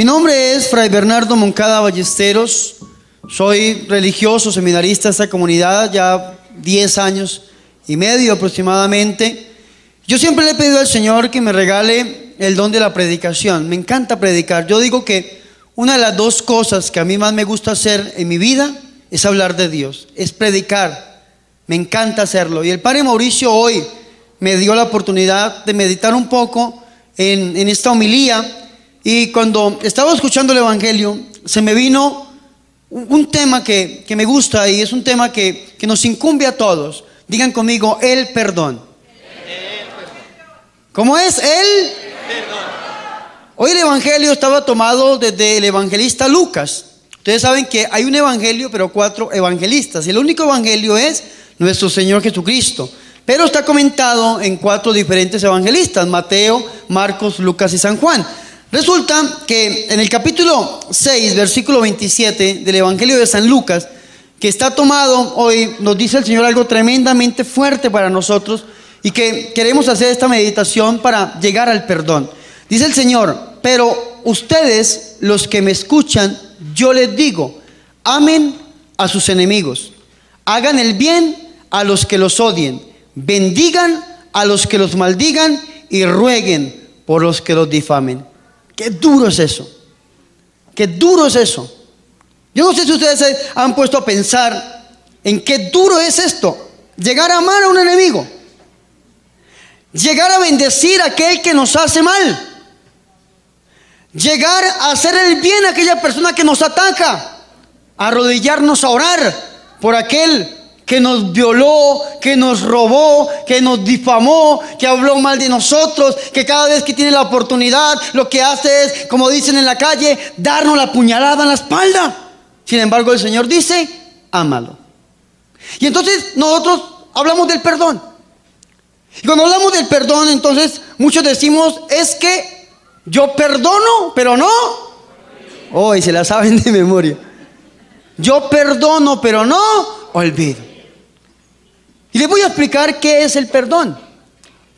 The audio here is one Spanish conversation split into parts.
Mi nombre es Fray Bernardo Moncada Ballesteros. Soy religioso, seminarista de esta comunidad ya 10 años y medio aproximadamente. Yo siempre le he pedido al Señor que me regale el don de la predicación. Me encanta predicar. Yo digo que una de las dos cosas que a mí más me gusta hacer en mi vida es hablar de Dios, es predicar. Me encanta hacerlo. Y el Padre Mauricio hoy me dio la oportunidad de meditar un poco en, en esta homilía y cuando estaba escuchando el Evangelio, se me vino un, tema que, me gusta y es un tema que, nos incumbe a todos. Digan conmigo, el perdón. ¿Cómo es? El perdón. Hoy el Evangelio estaba tomado desde el evangelista Lucas. Ustedes saben que hay un evangelio, pero cuatro evangelistas. Y el único evangelio es nuestro Señor Jesucristo. Pero está comentado en cuatro diferentes evangelistas, Mateo, Marcos, Lucas y San Juan. Resulta que en el capítulo 6, versículo 27 del Evangelio de San Lucas, que está tomado hoy, nos dice el Señor algo tremendamente fuerte para nosotros y que queremos hacer esta meditación para llegar al perdón. Dice el Señor, pero ustedes, los que me escuchan, yo les digo, amen a sus enemigos, hagan el bien a los que los odien, bendigan a los que los maldigan y rueguen por los que los difamen. Qué duro es eso. Qué duro es eso. Yo no sé si ustedes se han puesto a pensar en qué duro es esto. Llegar a amar a un enemigo. Llegar a bendecir a aquel que nos hace mal. Llegar a hacer el bien a aquella persona que nos ataca. Arrodillarnos a orar por aquel que nos violó, que nos robó, que nos difamó, que habló mal de nosotros, que cada vez que tiene la oportunidad lo que hace es, como dicen en la calle, darnos la puñalada en la espalda. Sin embargo, el Señor dice, ámalo. Y entonces nosotros hablamos del perdón. Y cuando hablamos del perdón, entonces muchos decimos, es que yo perdono, pero no. Hoy se la saben de memoria. Yo perdono, pero no olvido. Les voy a explicar qué es el perdón.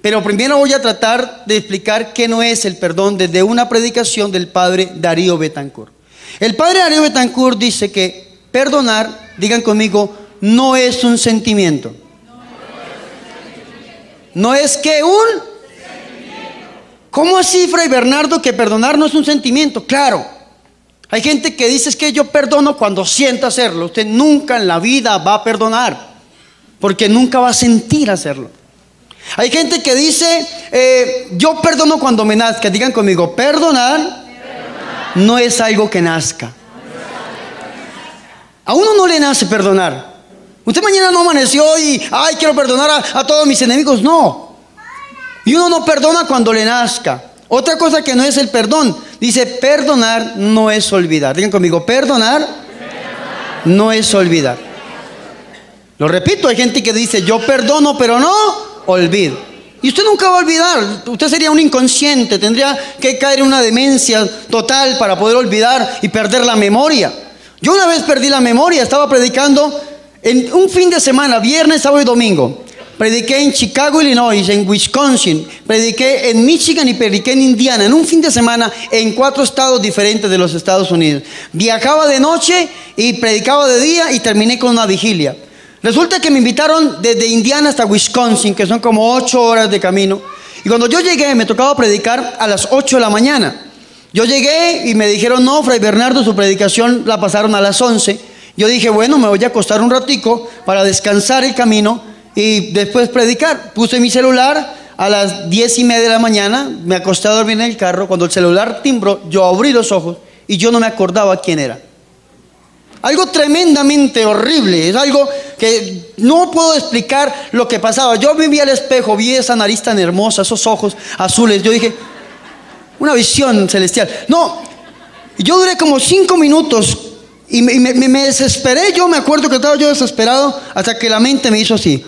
Pero primero voy a tratar de explicar qué no es el perdón desde una predicación del padre Darío Betancourt. El padre Darío Betancourt dice que perdonar, digan conmigo, no es un sentimiento. No es que un... ¿Cómo así, Fray Bernardo, que perdonar no es un sentimiento? Claro. Hay gente que dice que yo perdono cuando siento hacerlo. Usted nunca en la vida va a perdonar porque nunca va a sentir hacerlo. Hay gente que dice, eh, yo perdono cuando me nazca. Digan conmigo, perdonar, no es algo que nazca. A uno no le nace perdonar. Usted mañana no amaneció y, ay, quiero perdonar a, a todos mis enemigos. No. Y uno no perdona cuando le nazca. Otra cosa que no es el perdón. Dice, perdonar no es olvidar. Digan conmigo, perdonar no es olvidar. Lo repito, hay gente que dice, yo perdono, pero no olvido. Y usted nunca va a olvidar, usted sería un inconsciente, tendría que caer en una demencia total para poder olvidar y perder la memoria. Yo una vez perdí la memoria, estaba predicando en un fin de semana, viernes, sábado y domingo. Prediqué en Chicago, Illinois, en Wisconsin, prediqué en Michigan y prediqué en Indiana, en un fin de semana en cuatro estados diferentes de los Estados Unidos. Viajaba de noche y predicaba de día y terminé con una vigilia. Resulta que me invitaron desde Indiana hasta Wisconsin, que son como ocho horas de camino. Y cuando yo llegué, me tocaba predicar a las ocho de la mañana. Yo llegué y me dijeron, no, Fray Bernardo, su predicación la pasaron a las once. Yo dije, bueno, me voy a acostar un ratico para descansar el camino y después predicar. Puse mi celular a las diez y media de la mañana, me acosté a dormir en el carro. Cuando el celular timbró, yo abrí los ojos y yo no me acordaba quién era. Algo tremendamente horrible, es algo que no puedo explicar lo que pasaba. Yo me vi al espejo, vi esa nariz tan hermosa, esos ojos azules. Yo dije, una visión celestial. No, yo duré como cinco minutos y me, desesperé. Yo me acuerdo que estaba yo desesperado hasta que la mente me hizo así.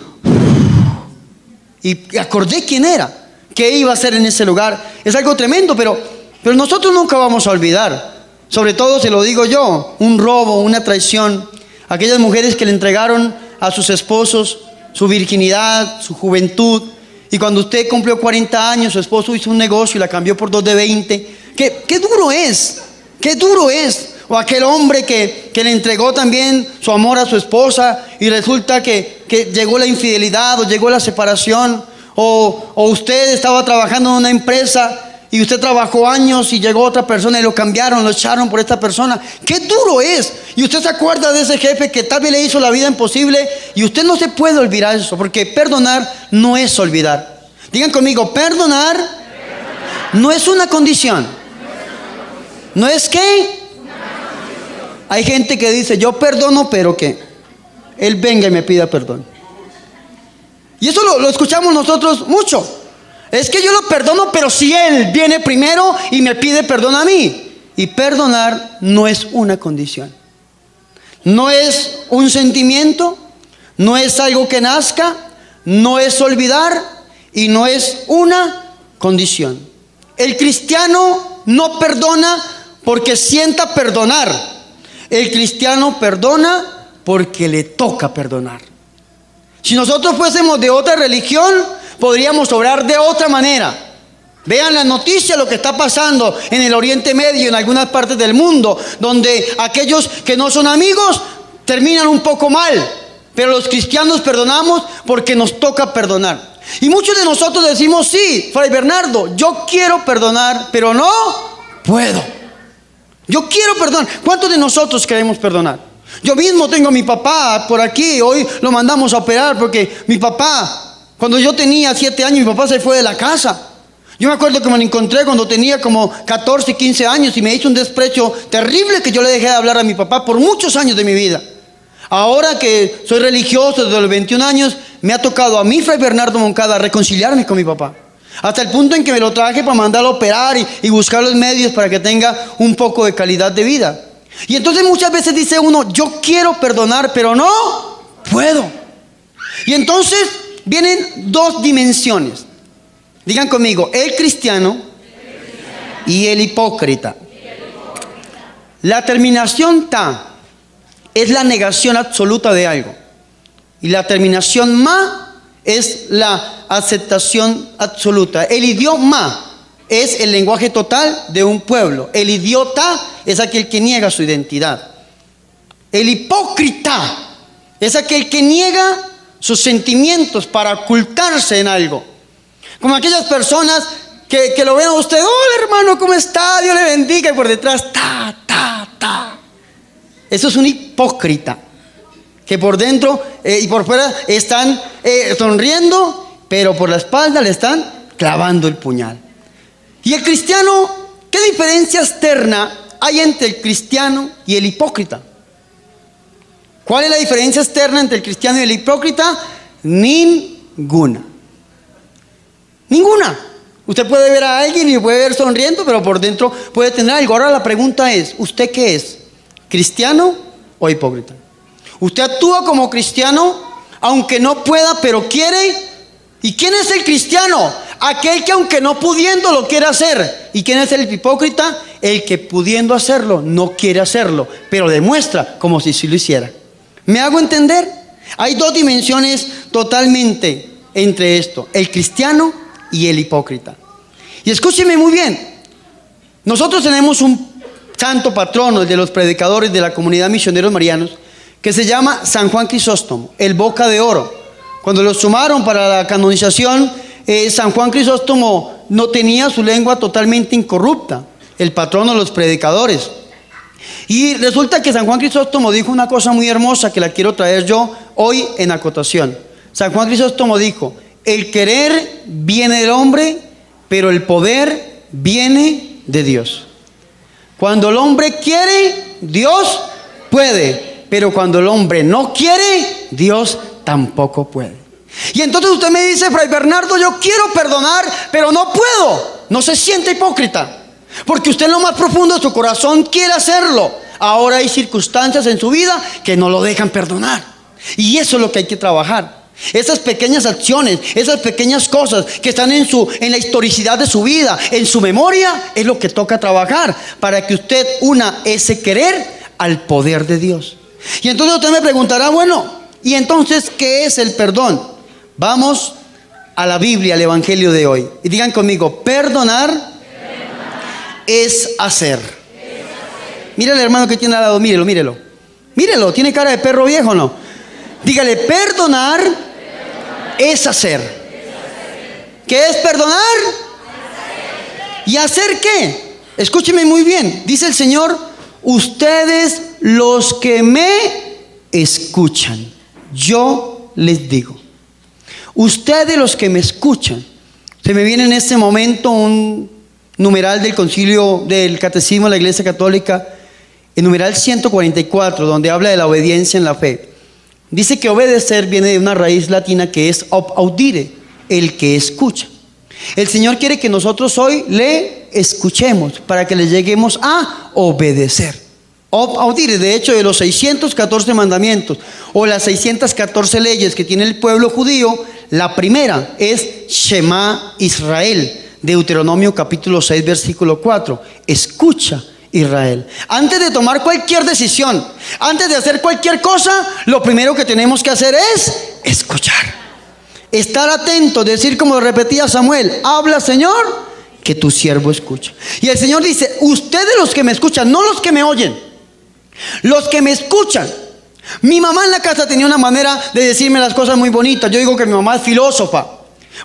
Y acordé quién era, qué iba a hacer en ese lugar. Es algo tremendo, pero, pero nosotros nunca vamos a olvidar. Sobre todo, se lo digo yo, un robo, una traición. Aquellas mujeres que le entregaron a sus esposos su virginidad, su juventud. Y cuando usted cumplió 40 años, su esposo hizo un negocio y la cambió por dos de 20. ¿Qué, qué duro es Qué duro es. O aquel hombre que, que le entregó también su amor a su esposa y resulta que, que llegó la infidelidad o llegó la separación. O, o usted estaba trabajando en una empresa y usted trabajó años y llegó otra persona y lo cambiaron, lo echaron por esta persona. Qué duro es. Y usted se acuerda de ese jefe que tal vez le hizo la vida imposible y usted no se puede olvidar eso, porque perdonar no es olvidar. Digan conmigo, perdonar no es una condición. ¿No es qué? Hay gente que dice, yo perdono, pero que Él venga y me pida perdón. Y eso lo, lo escuchamos nosotros mucho. Es que yo lo perdono, pero si Él viene primero y me pide perdón a mí. Y perdonar no es una condición. No es un sentimiento, no es algo que nazca, no es olvidar y no es una condición. El cristiano no perdona porque sienta perdonar. El cristiano perdona porque le toca perdonar. Si nosotros fuésemos de otra religión, podríamos obrar de otra manera. Vean la noticia, lo que está pasando en el Oriente Medio, en algunas partes del mundo, donde aquellos que no son amigos terminan un poco mal, pero los cristianos perdonamos porque nos toca perdonar. Y muchos de nosotros decimos, sí, Fray Bernardo, yo quiero perdonar, pero no puedo. Yo quiero perdonar. ¿Cuántos de nosotros queremos perdonar? Yo mismo tengo a mi papá por aquí, hoy lo mandamos a operar porque mi papá cuando yo tenía siete años, mi papá se fue de la casa. Yo me acuerdo que me lo encontré cuando tenía como 14, 15 años y me hizo un desprecio terrible que yo le dejé de hablar a mi papá por muchos años de mi vida. Ahora que soy religioso desde los 21 años, me ha tocado a mí, Fray Bernardo Moncada, reconciliarme con mi papá. Hasta el punto en que me lo traje para mandarlo a operar y, y buscar los medios para que tenga un poco de calidad de vida. Y entonces muchas veces dice uno, yo quiero perdonar, pero no puedo. Y entonces vienen dos dimensiones. Digan conmigo, el cristiano y el hipócrita. La terminación ta es la negación absoluta de algo. Y la terminación ma es la aceptación absoluta. El idioma es el lenguaje total de un pueblo. El idiota es aquel que niega su identidad. El hipócrita es aquel que niega sus sentimientos para ocultarse en algo. Como aquellas personas que, lo ven a usted, hola hermano, ¿cómo está? Dios le bendiga y por detrás, ta, ta, ta. Eso es un hipócrita, que por dentro eh, y por fuera están eh, sonriendo, pero por la espalda le están clavando el puñal. Y el cristiano, ¿qué diferencia externa hay entre el cristiano y el hipócrita? ¿Cuál es la diferencia externa entre el cristiano y el hipócrita? Ninguna. Ninguna. Usted puede ver a alguien y puede ver sonriendo, pero por dentro puede tener algo. Ahora la pregunta es, ¿usted qué es? ¿Cristiano o hipócrita? Usted actúa como cristiano, aunque no pueda, pero quiere. ¿Y quién es el cristiano? Aquel que aunque no pudiendo lo quiere hacer. ¿Y quién es el hipócrita? El que pudiendo hacerlo no quiere hacerlo, pero demuestra como si sí lo hiciera. ¿Me hago entender? Hay dos dimensiones totalmente entre esto, el cristiano y el hipócrita. Y escúcheme muy bien, nosotros tenemos un santo patrono de los predicadores de la comunidad misioneros marianos que se llama San Juan Crisóstomo, el boca de oro. Cuando lo sumaron para la canonización, eh, San Juan Crisóstomo no tenía su lengua totalmente incorrupta, el patrono de los predicadores. Y resulta que San Juan Crisóstomo dijo una cosa muy hermosa que la quiero traer yo hoy en acotación. San Juan Crisóstomo dijo, el querer viene del hombre, pero el poder viene de Dios. Cuando el hombre quiere, Dios puede, pero cuando el hombre no quiere, Dios tampoco puede. Y entonces usted me dice, Fray Bernardo, yo quiero perdonar, pero no puedo. No se siente hipócrita. Porque usted en lo más profundo de su corazón quiere hacerlo. Ahora hay circunstancias en su vida que no lo dejan perdonar. Y eso es lo que hay que trabajar. Esas pequeñas acciones, esas pequeñas cosas que están en, su, en la historicidad de su vida, en su memoria, es lo que toca trabajar para que usted una ese querer al poder de Dios. Y entonces usted me preguntará, bueno, ¿y entonces qué es el perdón? Vamos a la Biblia, al Evangelio de hoy. Y digan conmigo, perdonar es hacer. Mira al hermano que tiene al lado, mírelo, mírelo. Mírelo, tiene cara de perro viejo, ¿no? Dígale, perdonar es hacer. ¿Qué es perdonar? ¿Y hacer qué? Escúcheme muy bien. Dice el Señor, ustedes los que me escuchan, yo les digo. Ustedes los que me escuchan. Se me viene en este momento un numeral del concilio del catecismo de la Iglesia Católica, el numeral 144, donde habla de la obediencia en la fe. Dice que obedecer viene de una raíz latina que es audire, el que escucha. El Señor quiere que nosotros hoy le escuchemos para que le lleguemos a obedecer. Audire, de hecho, de los 614 mandamientos o las 614 leyes que tiene el pueblo judío, la primera es Shema Israel, Deuteronomio capítulo 6, versículo 4. Escucha Israel. Antes de tomar cualquier decisión, antes de hacer cualquier cosa, lo primero que tenemos que hacer es escuchar. Estar atento, decir como repetía Samuel, habla Señor, que tu siervo escucha. Y el Señor dice, ustedes los que me escuchan, no los que me oyen, los que me escuchan. Mi mamá en la casa tenía una manera de decirme las cosas muy bonitas. Yo digo que mi mamá es filósofa.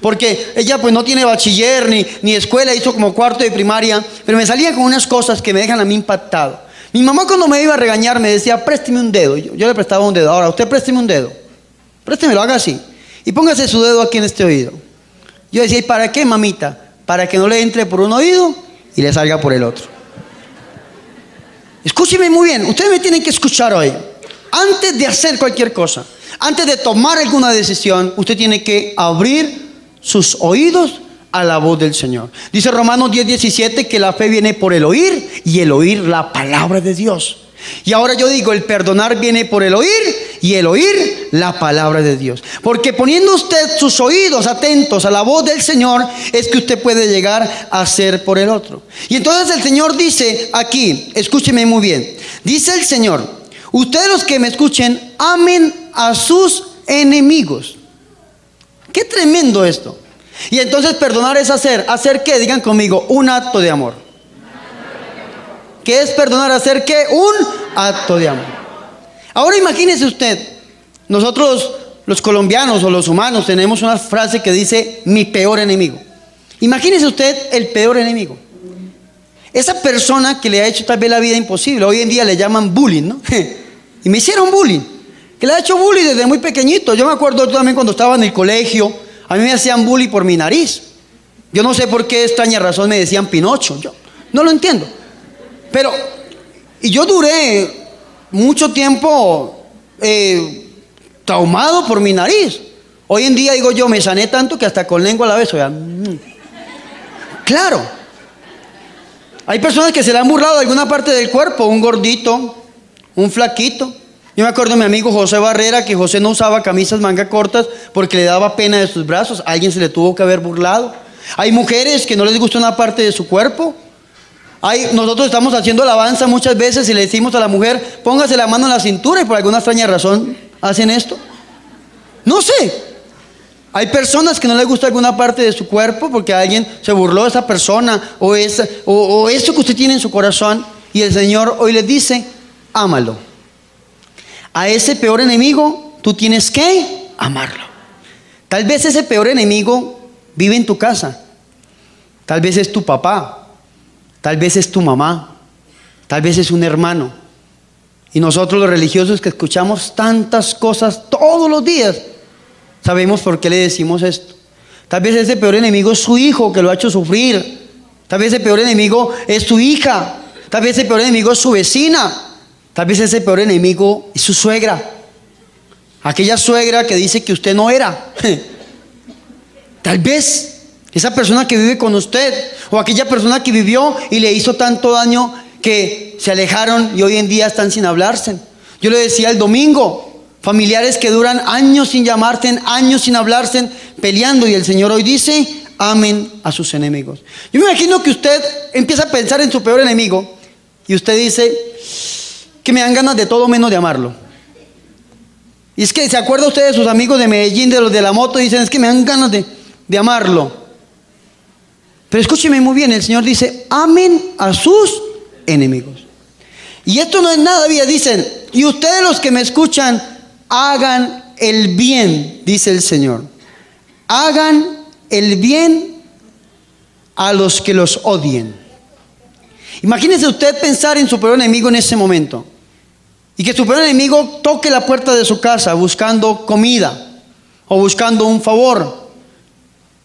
Porque ella pues no tiene bachiller ni, ni escuela, hizo como cuarto de primaria, pero me salía con unas cosas que me dejan a mí impactado. Mi mamá cuando me iba a regañar me decía, présteme un dedo. Yo, le prestaba un dedo. Ahora, usted présteme un dedo. Préstemelo, haga así. Y póngase su dedo aquí en este oído. Yo decía, ¿y para qué, mamita? Para que no le entre por un oído y le salga por el otro. Escúcheme muy bien, ustedes me tienen que escuchar hoy. Antes de hacer cualquier cosa, antes de tomar alguna decisión, usted tiene que abrir sus oídos a la voz del Señor. Dice Romanos 10, 17 que la fe viene por el oír y el oír la palabra de Dios. Y ahora yo digo, el perdonar viene por el oír y el oír la palabra de Dios. Porque poniendo usted sus oídos atentos a la voz del Señor, es que usted puede llegar a ser por el otro. Y entonces el Señor dice aquí, escúcheme muy bien, dice el Señor, ustedes los que me escuchen, amen a sus enemigos. Qué tremendo esto. Y entonces perdonar es hacer. ¿Hacer qué? Digan conmigo, un acto de amor. ¿Qué es perdonar? ¿Hacer qué? Un acto de amor. Ahora imagínese usted, nosotros los colombianos o los humanos tenemos una frase que dice mi peor enemigo. Imagínese usted el peor enemigo. Esa persona que le ha hecho tal vez la vida imposible, hoy en día le llaman bullying, ¿no? y me hicieron bullying que le ha hecho bullying desde muy pequeñito. Yo me acuerdo también cuando estaba en el colegio, a mí me hacían bullying por mi nariz. Yo no sé por qué extraña razón me decían Pinocho. Yo no lo entiendo. Pero, y yo duré mucho tiempo eh, traumado por mi nariz. Hoy en día digo yo, me sané tanto que hasta con lengua a la vez. Mm. Claro. Hay personas que se le han burlado de alguna parte del cuerpo, un gordito, un flaquito. Yo me acuerdo de mi amigo José Barrera que José no usaba camisas manga cortas porque le daba pena de sus brazos. alguien se le tuvo que haber burlado. Hay mujeres que no les gusta una parte de su cuerpo. Hay, nosotros estamos haciendo alabanza muchas veces y le decimos a la mujer, póngase la mano en la cintura y por alguna extraña razón hacen esto. No sé. Hay personas que no les gusta alguna parte de su cuerpo porque alguien se burló de esa persona o, esa, o, o eso que usted tiene en su corazón y el Señor hoy le dice, ámalo. A ese peor enemigo tú tienes que amarlo. Tal vez ese peor enemigo vive en tu casa. Tal vez es tu papá. Tal vez es tu mamá. Tal vez es un hermano. Y nosotros los religiosos que escuchamos tantas cosas todos los días, sabemos por qué le decimos esto. Tal vez ese peor enemigo es su hijo que lo ha hecho sufrir. Tal vez ese peor enemigo es su hija. Tal vez ese peor enemigo es su vecina. Tal vez ese peor enemigo es su suegra. Aquella suegra que dice que usted no era. Tal vez esa persona que vive con usted o aquella persona que vivió y le hizo tanto daño que se alejaron y hoy en día están sin hablarse. Yo le decía el domingo, familiares que duran años sin llamarse, años sin hablarse, peleando y el Señor hoy dice, amen a sus enemigos. Yo me imagino que usted empieza a pensar en su peor enemigo y usted dice, que me dan ganas de todo menos de amarlo. Y es que se acuerda usted de sus amigos de Medellín, de los de la moto, dicen, es que me dan ganas de, de amarlo. Pero escúcheme muy bien, el Señor dice, amen a sus enemigos. Y esto no es nada bien, dicen, y ustedes los que me escuchan, hagan el bien, dice el Señor. Hagan el bien a los que los odien. Imagínese usted pensar en su peor enemigo en ese momento. Y que su peor enemigo toque la puerta de su casa buscando comida o buscando un favor.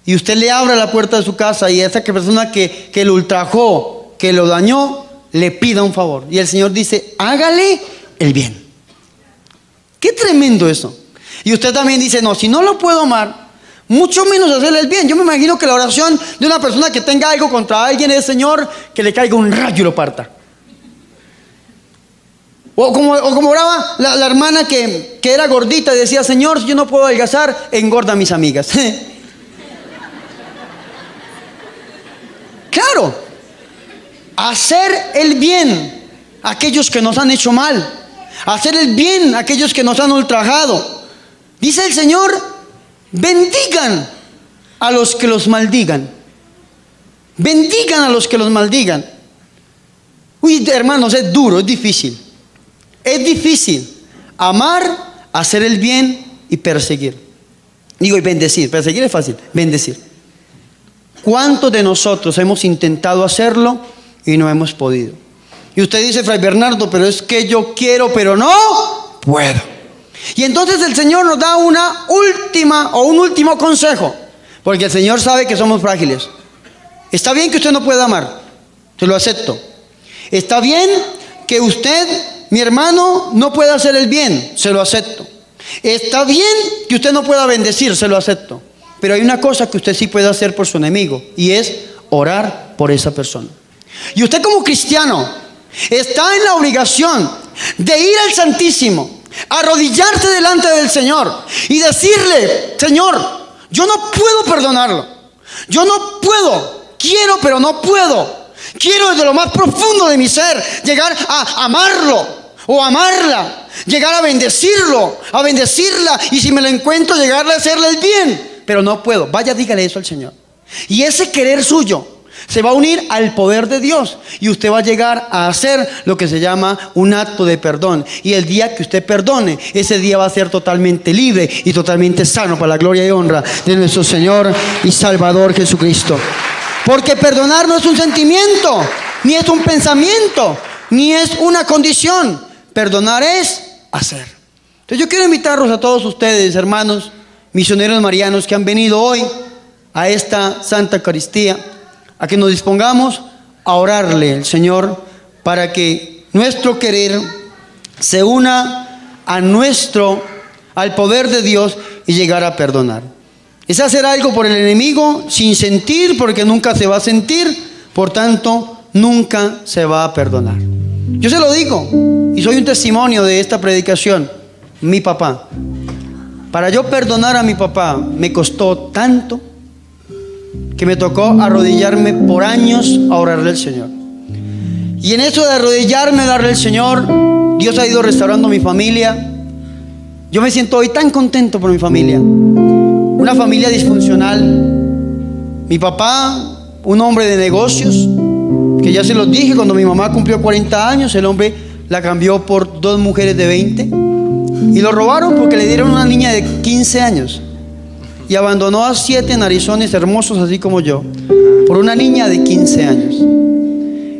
Y usted le abra la puerta de su casa y esa persona que, que lo ultrajó, que lo dañó, le pida un favor. Y el Señor dice, hágale el bien. Qué tremendo eso. Y usted también dice, no, si no lo puedo amar, mucho menos hacerle el bien. Yo me imagino que la oración de una persona que tenga algo contra alguien es, Señor, que le caiga un rayo y lo parta. O como, oraba la, hermana que, que, era gordita y decía, Señor, si yo no puedo adelgazar, engorda a mis amigas. claro, hacer el bien a aquellos que nos han hecho mal, hacer el bien a aquellos que nos han ultrajado. Dice el Señor, bendigan a los que los maldigan. Bendigan a los que los maldigan. Uy, hermanos, es duro, es difícil. Es difícil amar, hacer el bien y perseguir. Digo, y bendecir. Perseguir es fácil, bendecir. ¿Cuántos de nosotros hemos intentado hacerlo y no hemos podido? Y usted dice, Fray Bernardo, pero es que yo quiero, pero no puedo. Y entonces el Señor nos da una última o un último consejo, porque el Señor sabe que somos frágiles. Está bien que usted no pueda amar, se lo acepto. Está bien que usted mi hermano no puede hacer el bien, se lo acepto. Está bien que usted no pueda bendecir, se lo acepto. Pero hay una cosa que usted sí puede hacer por su enemigo y es orar por esa persona. Y usted como cristiano está en la obligación de ir al Santísimo, arrodillarse delante del Señor y decirle, Señor, yo no puedo perdonarlo. Yo no puedo. Quiero, pero no puedo. Quiero desde lo más profundo de mi ser llegar a amarlo o amarla, llegar a bendecirlo, a bendecirla y si me lo encuentro llegarle a hacerle el bien. Pero no puedo. Vaya, dígale eso al Señor. Y ese querer suyo se va a unir al poder de Dios y usted va a llegar a hacer lo que se llama un acto de perdón. Y el día que usted perdone, ese día va a ser totalmente libre y totalmente sano para la gloria y honra de nuestro Señor y Salvador Jesucristo. Porque perdonar no es un sentimiento, ni es un pensamiento, ni es una condición. Perdonar es hacer. Entonces yo quiero invitarlos a todos ustedes, hermanos, misioneros marianos que han venido hoy a esta Santa Eucaristía, a que nos dispongamos a orarle al Señor para que nuestro querer se una a nuestro, al poder de Dios y llegar a perdonar. Es hacer algo por el enemigo sin sentir, porque nunca se va a sentir, por tanto, nunca se va a perdonar. Yo se lo digo, y soy un testimonio de esta predicación, mi papá. Para yo perdonar a mi papá me costó tanto que me tocó arrodillarme por años a orarle al Señor. Y en eso de arrodillarme a darle al Señor, Dios ha ido restaurando mi familia. Yo me siento hoy tan contento por mi familia una familia disfuncional. Mi papá, un hombre de negocios, que ya se los dije, cuando mi mamá cumplió 40 años, el hombre la cambió por dos mujeres de 20. Y lo robaron porque le dieron una niña de 15 años. Y abandonó a siete narizones hermosos, así como yo, por una niña de 15 años.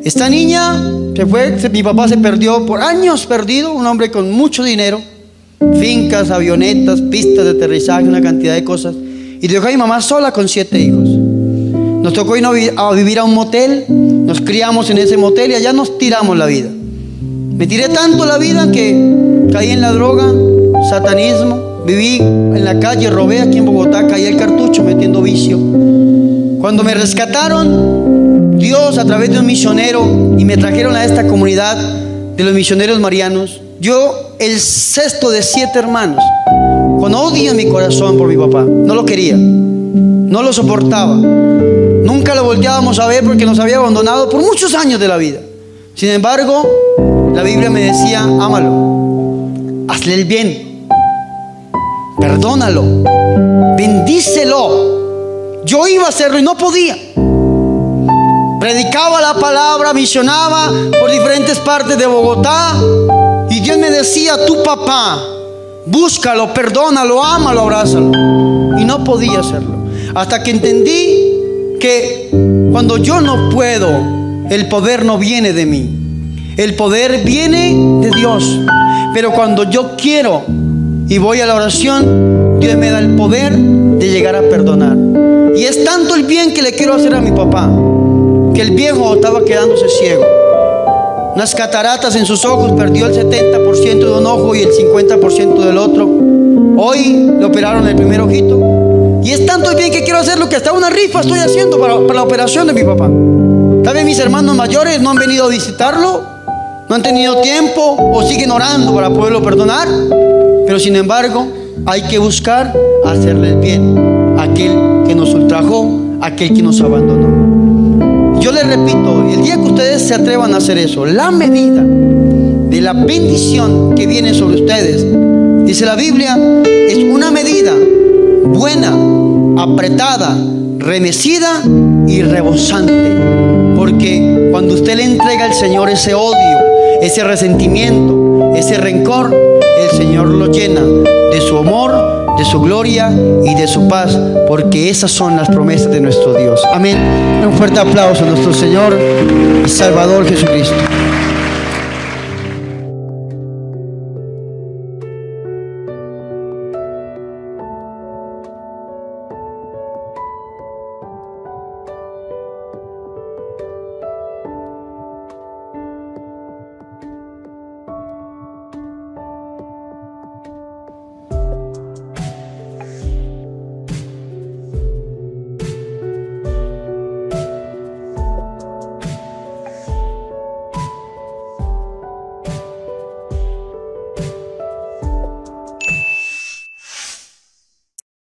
Esta niña se fue, mi papá se perdió por años perdido, un hombre con mucho dinero fincas, avionetas, pistas de aterrizaje, una cantidad de cosas. Y dejó a mi mamá sola con siete hijos. Nos tocó ir a vivir a un motel, nos criamos en ese motel y allá nos tiramos la vida. Me tiré tanto la vida que caí en la droga, satanismo, viví en la calle, robé aquí en Bogotá, caí el cartucho metiendo vicio. Cuando me rescataron, Dios a través de un misionero y me trajeron a esta comunidad de los misioneros marianos, yo, el sexto de siete hermanos, con odio en mi corazón por mi papá. No lo quería, no lo soportaba. Nunca lo volteábamos a ver porque nos había abandonado por muchos años de la vida. Sin embargo, la Biblia me decía, ámalo, hazle el bien, perdónalo, bendícelo. Yo iba a hacerlo y no podía. predicaba la palabra, misionaba por diferentes partes de Bogotá. Y Dios me decía, tu papá, búscalo, perdónalo, ámalo, abrázalo. Y no podía hacerlo. Hasta que entendí que cuando yo no puedo, el poder no viene de mí. El poder viene de Dios. Pero cuando yo quiero y voy a la oración, Dios me da el poder de llegar a perdonar. Y es tanto el bien que le quiero hacer a mi papá, que el viejo estaba quedándose ciego. Unas cataratas en sus ojos, perdió el 70% de un ojo y el 50% del otro. Hoy le operaron el primer ojito. Y es tanto el bien que quiero hacer lo que hasta una rifa estoy haciendo para, para la operación de mi papá. Tal vez mis hermanos mayores no han venido a visitarlo, no han tenido tiempo o siguen orando para poderlo perdonar. Pero sin embargo, hay que buscar hacerle el bien a aquel que nos ultrajó, a aquel que nos abandonó. Yo les repito, el día que ustedes se atrevan a hacer eso, la medida de la bendición que viene sobre ustedes, dice la Biblia, es una medida buena, apretada, remecida y rebosante. Porque cuando usted le entrega al Señor ese odio, ese resentimiento, ese rencor, Señor lo llena de su amor, de su gloria y de su paz, porque esas son las promesas de nuestro Dios. Amén. Un fuerte aplauso a nuestro Señor y Salvador Jesucristo.